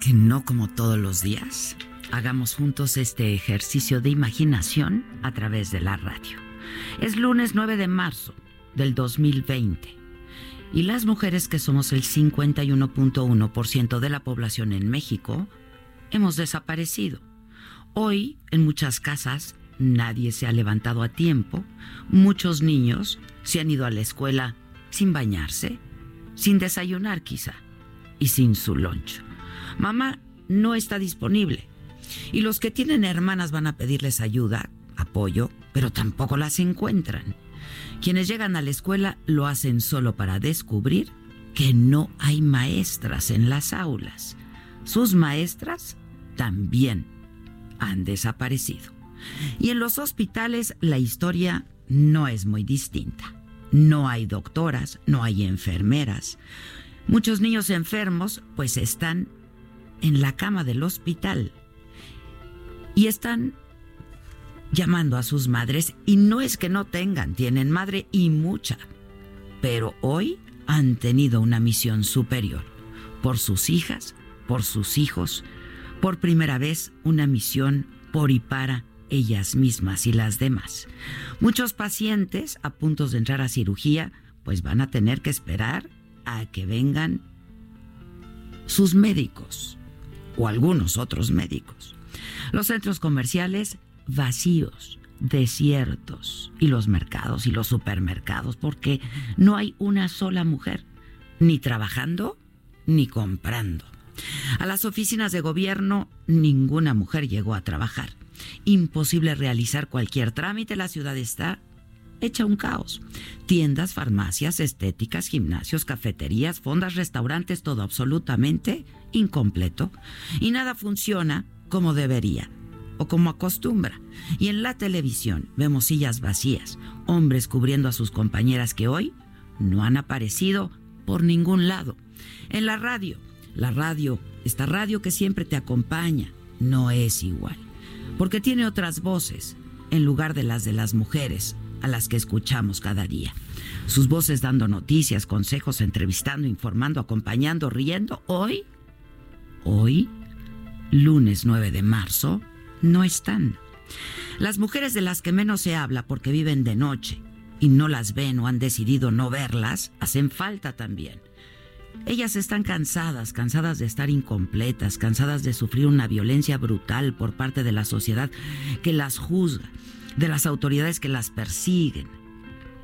que no como todos los días hagamos juntos este ejercicio de imaginación a través de la radio. Es lunes 9 de marzo del 2020 y las mujeres que somos el 51.1% de la población en México hemos desaparecido. Hoy en muchas casas nadie se ha levantado a tiempo, muchos niños se han ido a la escuela sin bañarse, sin desayunar quizá y sin su loncho. Mamá no está disponible y los que tienen hermanas van a pedirles ayuda, apoyo, pero tampoco las encuentran. Quienes llegan a la escuela lo hacen solo para descubrir que no hay maestras en las aulas. Sus maestras también han desaparecido. Y en los hospitales la historia no es muy distinta. No hay doctoras, no hay enfermeras. Muchos niños enfermos pues están en la cama del hospital y están llamando a sus madres y no es que no tengan, tienen madre y mucha, pero hoy han tenido una misión superior por sus hijas, por sus hijos, por primera vez una misión por y para ellas mismas y las demás. Muchos pacientes a puntos de entrar a cirugía pues van a tener que esperar a que vengan sus médicos o algunos otros médicos. Los centros comerciales vacíos, desiertos, y los mercados y los supermercados, porque no hay una sola mujer, ni trabajando ni comprando. A las oficinas de gobierno ninguna mujer llegó a trabajar. Imposible realizar cualquier trámite, la ciudad está hecha un caos. Tiendas, farmacias, estéticas, gimnasios, cafeterías, fondas, restaurantes, todo absolutamente incompleto. Y nada funciona como debería o como acostumbra. Y en la televisión vemos sillas vacías, hombres cubriendo a sus compañeras que hoy no han aparecido por ningún lado. En la radio, la radio, esta radio que siempre te acompaña, no es igual, porque tiene otras voces en lugar de las de las mujeres a las que escuchamos cada día. Sus voces dando noticias, consejos, entrevistando, informando, acompañando, riendo. Hoy, hoy, lunes 9 de marzo, no están. Las mujeres de las que menos se habla porque viven de noche y no las ven o han decidido no verlas, hacen falta también. Ellas están cansadas, cansadas de estar incompletas, cansadas de sufrir una violencia brutal por parte de la sociedad que las juzga, de las autoridades que las persiguen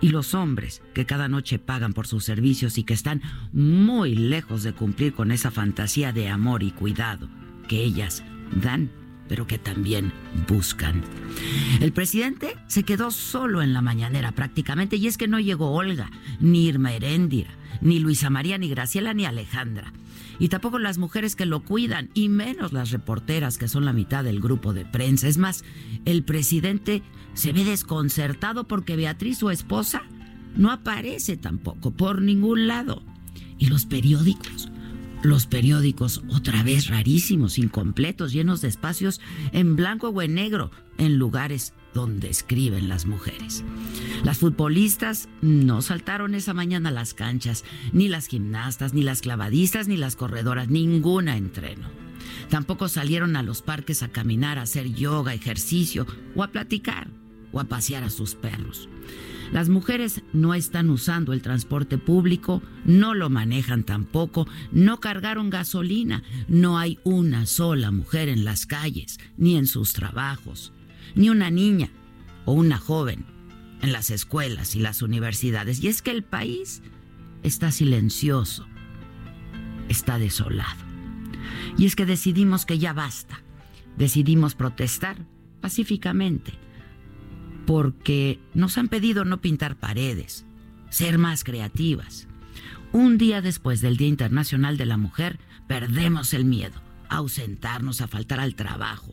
y los hombres que cada noche pagan por sus servicios y que están muy lejos de cumplir con esa fantasía de amor y cuidado que ellas dan pero que también buscan. El presidente se quedó solo en la mañanera prácticamente y es que no llegó Olga, ni Irma Heréndira, ni Luisa María, ni Graciela, ni Alejandra. Y tampoco las mujeres que lo cuidan, y menos las reporteras que son la mitad del grupo de prensa. Es más, el presidente se ve desconcertado porque Beatriz, su esposa, no aparece tampoco por ningún lado. Y los periódicos, los periódicos otra vez rarísimos, incompletos, llenos de espacios en blanco o en negro, en lugares donde escriben las mujeres. Las futbolistas no saltaron esa mañana a las canchas, ni las gimnastas, ni las clavadistas, ni las corredoras, ninguna entreno. Tampoco salieron a los parques a caminar, a hacer yoga, ejercicio, o a platicar, o a pasear a sus perros. Las mujeres no están usando el transporte público, no lo manejan tampoco, no cargaron gasolina, no hay una sola mujer en las calles, ni en sus trabajos, ni una niña o una joven en las escuelas y las universidades. Y es que el país está silencioso, está desolado. Y es que decidimos que ya basta. Decidimos protestar pacíficamente porque nos han pedido no pintar paredes, ser más creativas. Un día después del Día Internacional de la Mujer, perdemos el miedo a ausentarnos, a faltar al trabajo,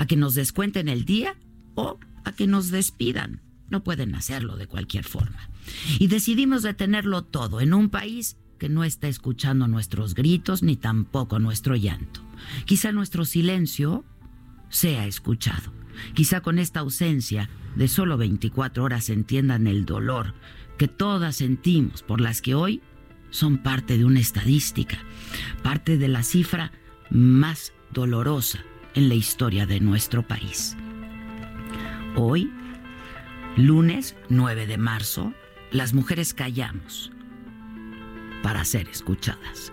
a que nos descuenten el día o a que nos despidan. No pueden hacerlo de cualquier forma. Y decidimos detenerlo todo en un país que no está escuchando nuestros gritos ni tampoco nuestro llanto. Quizá nuestro silencio sea escuchado. Quizá con esta ausencia de solo 24 horas entiendan el dolor que todas sentimos por las que hoy son parte de una estadística, parte de la cifra más dolorosa en la historia de nuestro país. Hoy, lunes 9 de marzo, las mujeres callamos para ser escuchadas.